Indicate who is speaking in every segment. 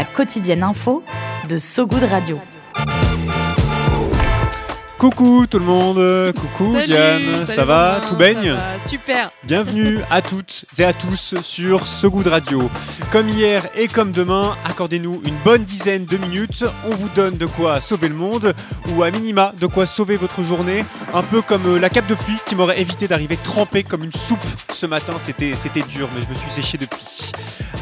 Speaker 1: La quotidienne info de So Good Radio.
Speaker 2: Coucou tout le monde, coucou
Speaker 3: Salut,
Speaker 2: Diane,
Speaker 3: salut
Speaker 2: ça va
Speaker 3: Romain,
Speaker 2: Tout baigne
Speaker 3: ça va, Super.
Speaker 2: Bienvenue à toutes et à tous sur de radio. Comme hier et comme demain, accordez-nous une bonne dizaine de minutes. On vous donne de quoi sauver le monde ou à minima de quoi sauver votre journée. Un peu comme euh, la cape de pluie qui m'aurait évité d'arriver trempé comme une soupe ce matin. C'était, c'était dur, mais je me suis séché depuis.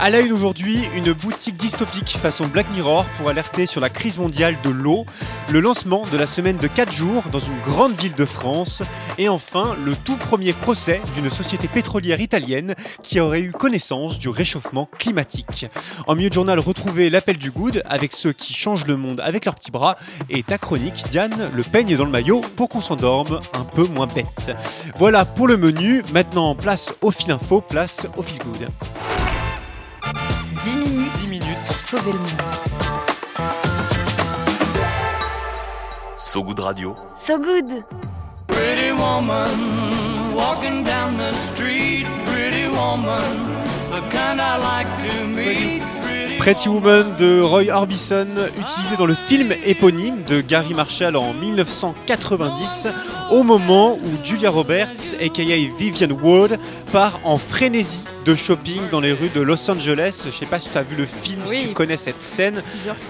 Speaker 2: À la une aujourd'hui, une boutique dystopique façon Black Mirror pour alerter sur la crise mondiale de l'eau. Le lancement de la semaine de 4 jours dans une grande ville de France. Et enfin, le tout premier procès d'une société pétrolière italienne qui aurait eu connaissance du réchauffement climatique. En milieu de journal, retrouvez l'appel du good avec ceux qui changent le monde avec leurs petits bras. Et ta chronique, Diane, le peigne dans le maillot pour qu'on s'endorme un peu moins bête. Voilà pour le menu. Maintenant, place au fil info, place au fil good.
Speaker 1: Sauver le monde.
Speaker 4: So Good Radio.
Speaker 1: So Good
Speaker 5: Pretty woman walking down the street. Pretty woman, the kind I like to meet.
Speaker 2: Pretty Woman de Roy Orbison, utilisé dans le film éponyme de Gary Marshall en 1990, au moment où Julia Roberts, aka Vivian Ward, part en frénésie de shopping dans les rues de Los Angeles. Je sais pas si tu as vu le film,
Speaker 3: Oui.
Speaker 2: si tu connais cette scène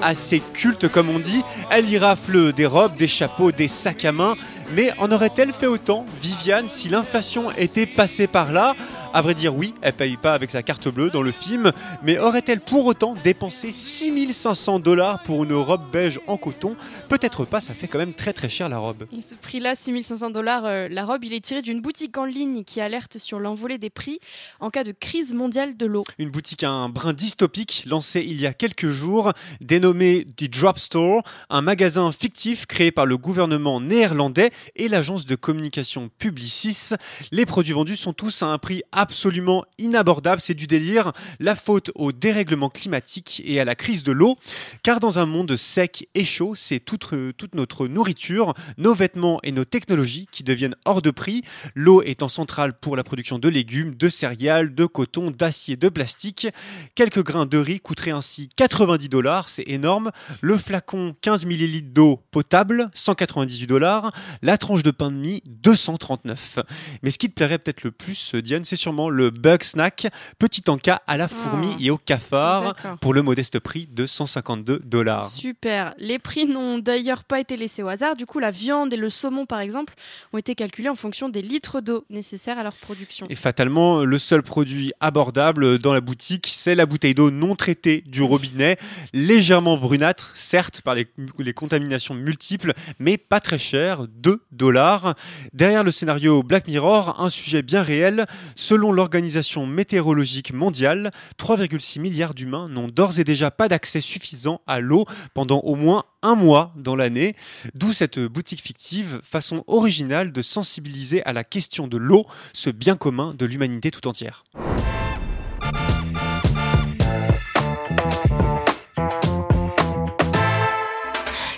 Speaker 2: assez culte comme on dit. Elle y rafle des robes, des chapeaux, des sacs à main. Mais en aurait-elle fait autant, Viviane, si l'inflation était passée par là? À vrai dire, oui, elle paye pas avec sa carte bleue dans le film, mais aurait-elle pour autant dépensé 6500 dollars pour une robe beige en coton? Peut-être pas, ça fait quand même très très cher la robe.
Speaker 3: Et ce prix-là, 6500 dollars, euh, la robe, il est tiré d'une boutique en ligne qui alerte sur l'envolée des prix en cas de crise mondiale de l'eau.
Speaker 2: Une boutique à un brin dystopique lancée il y a quelques jours, dénommée The Drop Store, un magasin fictif créé par le gouvernement néerlandais et l'agence de communication Publicis. Les produits vendus sont tous à un prix absolument inabordable, c'est du délire, la faute au dérèglement climatique et à la crise de l'eau, car dans un monde sec et chaud, c'est toute, toute notre nourriture, nos vêtements et nos technologies qui deviennent hors de prix, l'eau étant centrale pour la production de légumes, de céréales, de coton, d'acier, de plastique. Quelques grains de riz coûteraient ainsi 90 dollars, c'est énorme. Le flacon 15 ml d'eau potable, 198 dollars. La tranche de pain de mie, 239. Mais ce qui te plairait peut-être le plus, Diane, c'est sûrement le bug snack, petit encas à la fourmi
Speaker 3: Ah.
Speaker 2: et au cafard,
Speaker 3: D'accord.
Speaker 2: pour le modeste prix de 152 dollars.
Speaker 3: Super. Les prix n'ont d'ailleurs pas été laissés au hasard. Du coup, la viande et le saumon, par exemple, ont été calculés en fonction des litres d'eau nécessaires à leur production.
Speaker 2: Et fatalement, le seul produit abordable dans la boutique, c'est la bouteille d'eau non traitée du robinet, légèrement brunâtre, certes, par les, les contaminations multiples, mais pas très cher, 2 dollars. Derrière le scénario Black Mirror, un sujet bien réel. Selon l'Organisation météorologique mondiale, 3,6 milliards d'humains n'ont d'ores et déjà pas d'accès suffisant à l'eau pendant au moins un mois dans l'année. D'où cette boutique fictive, façon originale de sensibiliser à la question de l'eau, ce bien commun de l'humanité tout entière.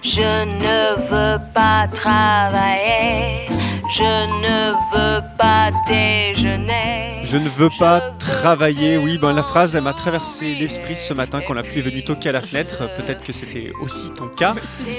Speaker 6: Je ne veux pas travailler, je ne veux pas déjeuner.
Speaker 2: Je ne veux pas travailler. Oui, ben la phrase, elle m'a traversé l'esprit ce matin quand la pluie est venue toquer à la fenêtre. Peut-être que c'était aussi ton cas.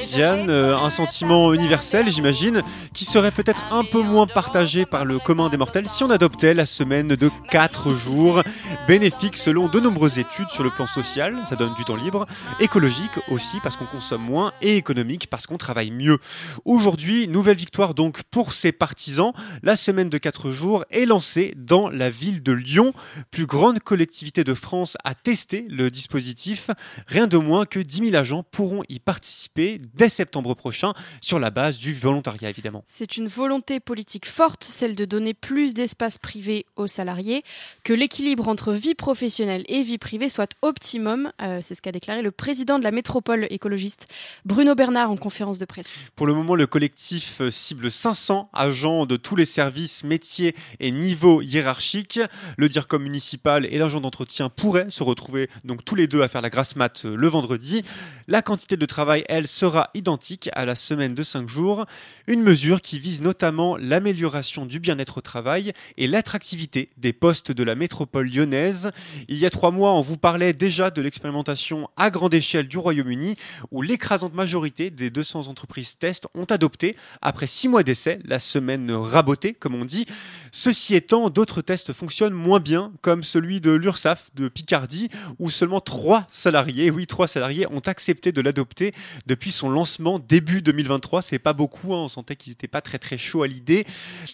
Speaker 2: Diane, euh, un sentiment universel, j'imagine, qui serait peut-être un peu moins partagé par le commun des mortels si on adoptait la semaine de 4 jours, bénéfique selon de nombreuses études sur le plan social, ça donne du temps libre, écologique aussi parce qu'on consomme moins et économique parce qu'on travaille mieux. Aujourd'hui, nouvelle victoire donc pour ses partisans. La semaine de 4 4 jours est lancé dans la ville de Lyon, plus grande collectivité de France à tester le dispositif. Rien de moins que 10 000 agents pourront y participer dès septembre prochain sur la base du volontariat évidemment.
Speaker 3: C'est une volonté politique forte, celle de donner plus d'espace privé aux salariés, que l'équilibre entre vie professionnelle et vie privée soit optimum. Euh, c'est ce qu'a déclaré le président de la métropole écologiste, Bruno Bernard, en conférence de presse.
Speaker 2: Pour le moment, le collectif cible 500 agents de tous les services, métiers et niveaux hiérarchiques. Le DIRCOM municipal et l'agent d'entretien pourraient se retrouver donc tous les deux à faire la grasse mat le vendredi. La quantité de travail, elle, sera identique à la semaine de 5 jours. Une mesure qui vise notamment l'amélioration du bien-être au travail et l'attractivité des postes de la métropole lyonnaise. Il y a trois mois, on vous parlait déjà de l'expérimentation à grande échelle du Royaume-Uni, où l'écrasante majorité des 200 entreprises test ont adopté, après six mois d'essai, la semaine rabotée, comme on dit. Ceci étant, d'autres tests fonctionnent moins bien, comme celui de l'URSAF de Picardie, où seulement trois salariés, oui, trois salariés ont accepté de l'adopter depuis son lancement début 2023. C'est pas beaucoup, hein, on sentait qu'ils n'étaient pas très très chauds à l'idée.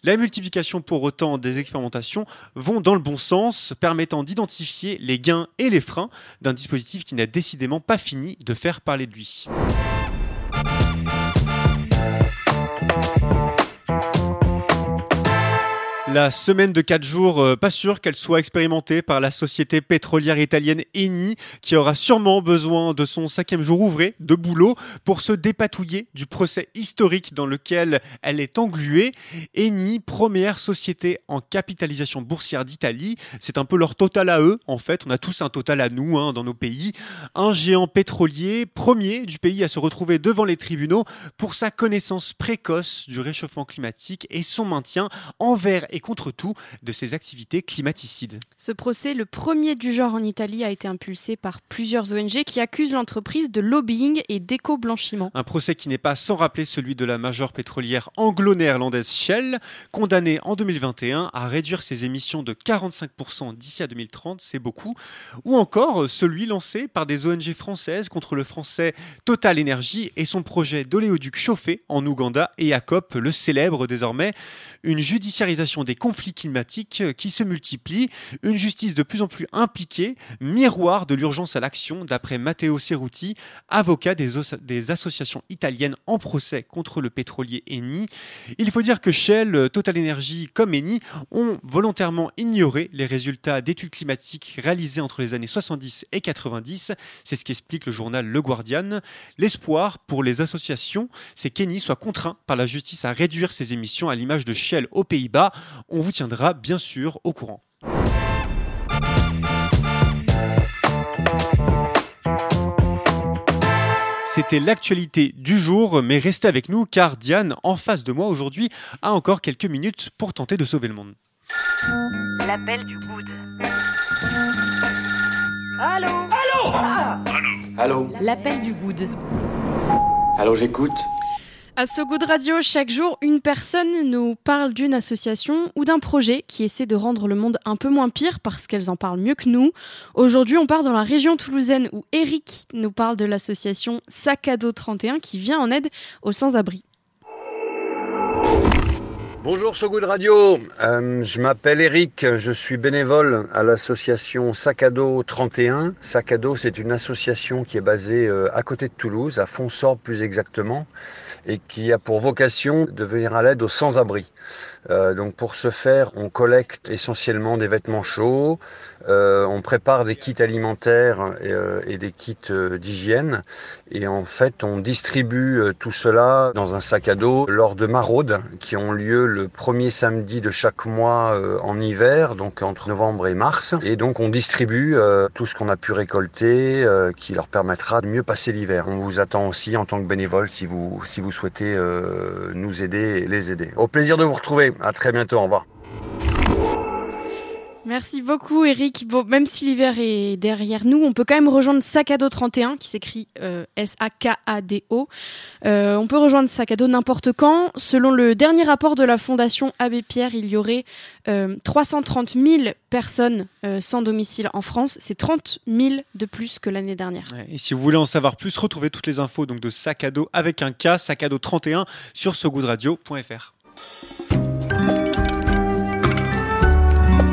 Speaker 2: La multiplication pour autant des expérimentations vont dans le bon sens, permettant d'identifier les gains et les freins d'un dispositif qui n'a décidément pas fini de faire parler de lui. La semaine de 4 jours, euh, pas sûr qu'elle soit expérimentée par la société pétrolière italienne Eni, qui aura sûrement besoin de son cinquième jour ouvré de boulot pour se dépatouiller du procès historique dans lequel elle est engluée. Eni, première société en capitalisation boursière d'Italie, c'est un peu leur total à eux, en fait, on a tous un total à nous hein, dans nos pays. Un géant pétrolier, premier du pays à se retrouver devant les tribunaux pour sa connaissance précoce du réchauffement climatique et son maintien envers et contre tout de ces activités climaticides.
Speaker 3: Ce procès, le premier du genre en Italie, a été impulsé par plusieurs ONG qui accusent l'entreprise de lobbying et d'éco-blanchiment.
Speaker 2: Un procès qui n'est pas sans rappeler celui de la majeure pétrolière anglo-néerlandaise Shell, condamnée en 2021 à réduire ses émissions de 45% d'ici à 2030, c'est beaucoup, ou encore celui lancé par des ONG françaises contre le français Total Energy et son projet d'oléoduc chauffé en Ouganda et à COP, le célèbre désormais, une judiciarisation des conflits climatiques qui se multiplient, une justice de plus en plus impliquée, miroir de l'urgence à l'action, d'après Matteo Cerruti, avocat des, des, associations italiennes en procès contre le pétrolier Eni. Il faut dire que Shell, Total Energy comme Eni ont volontairement ignoré les résultats d'études climatiques réalisées entre les années 70 et 90. C'est ce qu'explique le journal Le Guardian. L'espoir pour les associations, c'est qu'Eni soit contraint par la justice à réduire ses émissions à l'image de Shell aux Pays-Bas. On vous tiendra bien sûr au courant. C'était l'actualité du jour, mais restez avec nous car Diane, en face de moi aujourd'hui, a encore quelques minutes pour tenter de sauver le monde.
Speaker 6: L'appel du good.
Speaker 7: Allô Allô
Speaker 8: ah Allô
Speaker 1: L'appel du good.
Speaker 8: Allô, j'écoute.
Speaker 3: À So Good Radio, chaque jour, une personne nous parle d'une association ou d'un projet qui essaie de rendre le monde un peu moins pire parce qu'elles en parlent mieux que nous. Aujourd'hui, on part dans la région toulousaine où Eric nous parle de l'association Sac à dos 31 qui vient en aide aux sans-abri.
Speaker 9: Bonjour So Good Radio, euh, je m'appelle Eric, je suis bénévole à l'association Sac à dos 31. Sac à dos, c'est une association qui est basée euh, à côté de Toulouse, à Fonsorbe plus exactement et qui a pour vocation de venir à l'aide aux sans-abri. Euh, donc pour ce faire, on collecte essentiellement des vêtements chauds, on prépare des kits alimentaires et, des kits d'hygiène et en fait on distribue tout cela dans un sac à dos lors de maraudes qui ont lieu premier samedi de chaque mois euh, en hiver, donc entre novembre et mars. Et donc on distribue tout ce qu'on a pu récolter qui leur permettra de mieux passer l'hiver. On vous attend aussi en tant que bénévole si vous, si vous souhaitez nous aider et les aider. Au plaisir de vous retrouver. À très bientôt. Au revoir.
Speaker 3: Merci beaucoup Eric. Même si l'hiver est derrière nous, on peut quand même rejoindre Sacado 31 qui s'écrit euh, S-A-K-A-D-O. Euh, on peut rejoindre Sacado n'importe quand. Selon le dernier rapport de la Fondation Abbé Pierre, il y aurait euh, 330 000 personnes euh, sans domicile en France. C'est 30 000 de plus que l'année dernière.
Speaker 2: Et si vous voulez en savoir plus, retrouvez toutes les infos donc de Sacado avec un K, Sacado 31 sur sogoodradio.fr.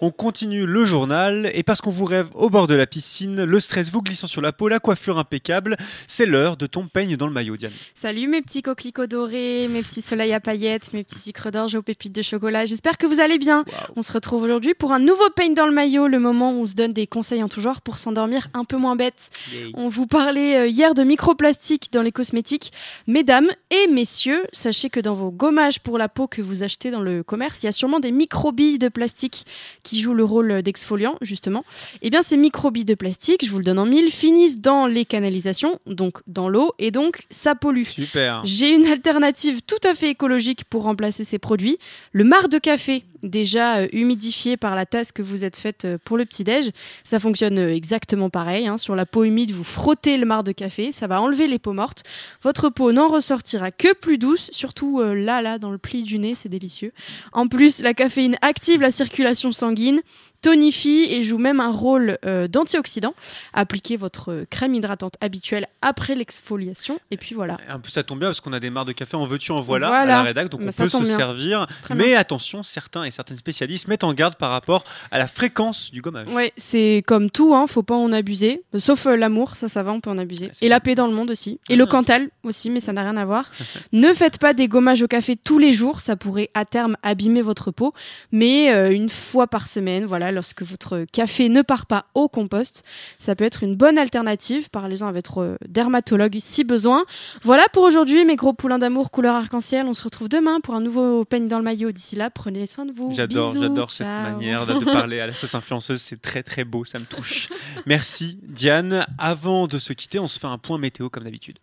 Speaker 2: On continue le journal et parce qu'on vous rêve au bord de la piscine, le stress vous glissant sur la peau, la coiffure impeccable, c'est l'heure de ton peigne dans le maillot, Diane.
Speaker 3: Salut mes petits coquelicots dorés, mes petits soleils à paillettes, mes petits sucres d'orge aux pépites de chocolat. J'espère que vous allez bien. On se retrouve aujourd'hui pour un nouveau peigne dans le maillot, le moment où on se donne des conseils en tout genre pour s'endormir un peu moins bête. On vous parlait euh, hier de microplastique dans les cosmétiques. Mesdames et messieurs, sachez que dans vos gommages pour la peau que vous achetez dans le commerce, il y a sûrement des microbilles de plastique qui jouent le rôle d'exfoliant, justement. Eh bien, ces microbilles de plastique, je vous le donne en mille, finissent dans les canalisations, donc dans l'eau, et donc ça pollue.
Speaker 2: Super.
Speaker 3: J'ai une alternative tout à fait écologique pour remplacer ces produits. Le marc de café, déjà euh, humidifié par la tasse que vous êtes faite euh, pour le petit-déj. Ça fonctionne euh, exactement pareil. hein. Sur la peau humide, vous frottez le marc de café. Ça va enlever les peaux mortes. Votre peau n'en ressortira que plus douce, surtout là, là, dans le pli du nez. C'est délicieux. En plus, la caféine active la circulation sanguine tonifie et joue même un rôle euh, d'antioxydant. Appliquez votre crème hydratante habituelle après l'exfoliation et puis voilà.
Speaker 2: Un peu ça tombe bien parce qu'on a des marques de café en veux-tu en voilà,
Speaker 3: Voilà.
Speaker 2: à la rédac, donc
Speaker 3: Bah,
Speaker 2: on peut se
Speaker 3: bien.
Speaker 2: servir.
Speaker 3: Très
Speaker 2: Mais
Speaker 3: bien.
Speaker 2: attention, certains et certaines spécialistes mettent en garde par rapport à la fréquence du gommage.
Speaker 3: Ouais, c'est comme tout, hein, faut pas en abuser. Sauf euh, l'amour, ça, ça va, on peut en abuser. Et la paix dans le monde aussi. Et le cantal aussi, mais ça n'a rien à voir. ne faites pas des gommages au café tous les jours, ça pourrait à terme abîmer votre peau. Mais euh, une fois par semaine, voilà, lorsque votre café ne part pas au compost, ça peut être une bonne alternative. Parlez-en avec votre dermatologue si besoin. Voilà pour aujourd'hui, mes gros poulains d'amour couleur arc-en-ciel. On se retrouve demain pour un nouveau peigne dans le maillot. D'ici là, prenez soin de vous.
Speaker 2: J'adore, j'adore cette manière de, de parler à la sauce influenceuse. C'est très très beau, ça me touche. Merci Diane. Avant de se quitter, on se fait un point météo comme d'habitude.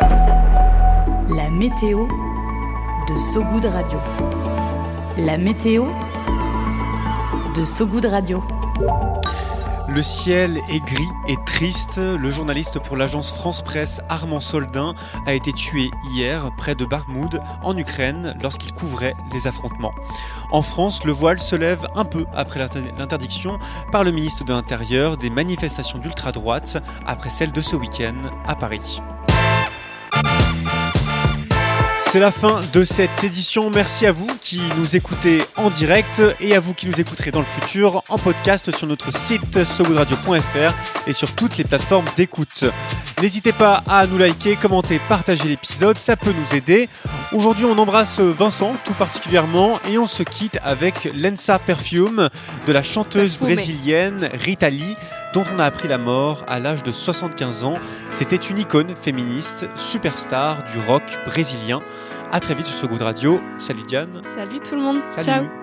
Speaker 1: La météo de Sogoud Radio. La météo de Sogoud Radio.
Speaker 2: Le ciel est gris et triste. Le journaliste pour l'agence France Presse Armand Soldin a été tué hier près de Barmoud en Ukraine lorsqu'il couvrait les affrontements. En France, le voile se lève un peu après l'inter- l'interdiction par le ministre de l'Intérieur des manifestations d'ultra-droite après celle de ce week-end à Paris. C'est la fin de cette édition. Merci à vous qui nous écoutez en direct et à vous qui nous écouterez dans le futur en podcast sur notre site sogoodradio.fr et sur toutes les plateformes d'écoute. N'hésitez pas à nous liker, commenter, partager l'épisode, ça peut nous aider. Aujourd'hui, on embrasse Vincent tout particulièrement et on se quitte avec Lensa Perfume de la chanteuse brésilienne Rita Lee dont on a appris la mort à l'âge de 75 ans. C'était une icône féministe, superstar du rock brésilien. À très vite sur ce goût de radio. Salut Diane.
Speaker 3: Salut tout le monde.
Speaker 2: Salut.
Speaker 3: Ciao.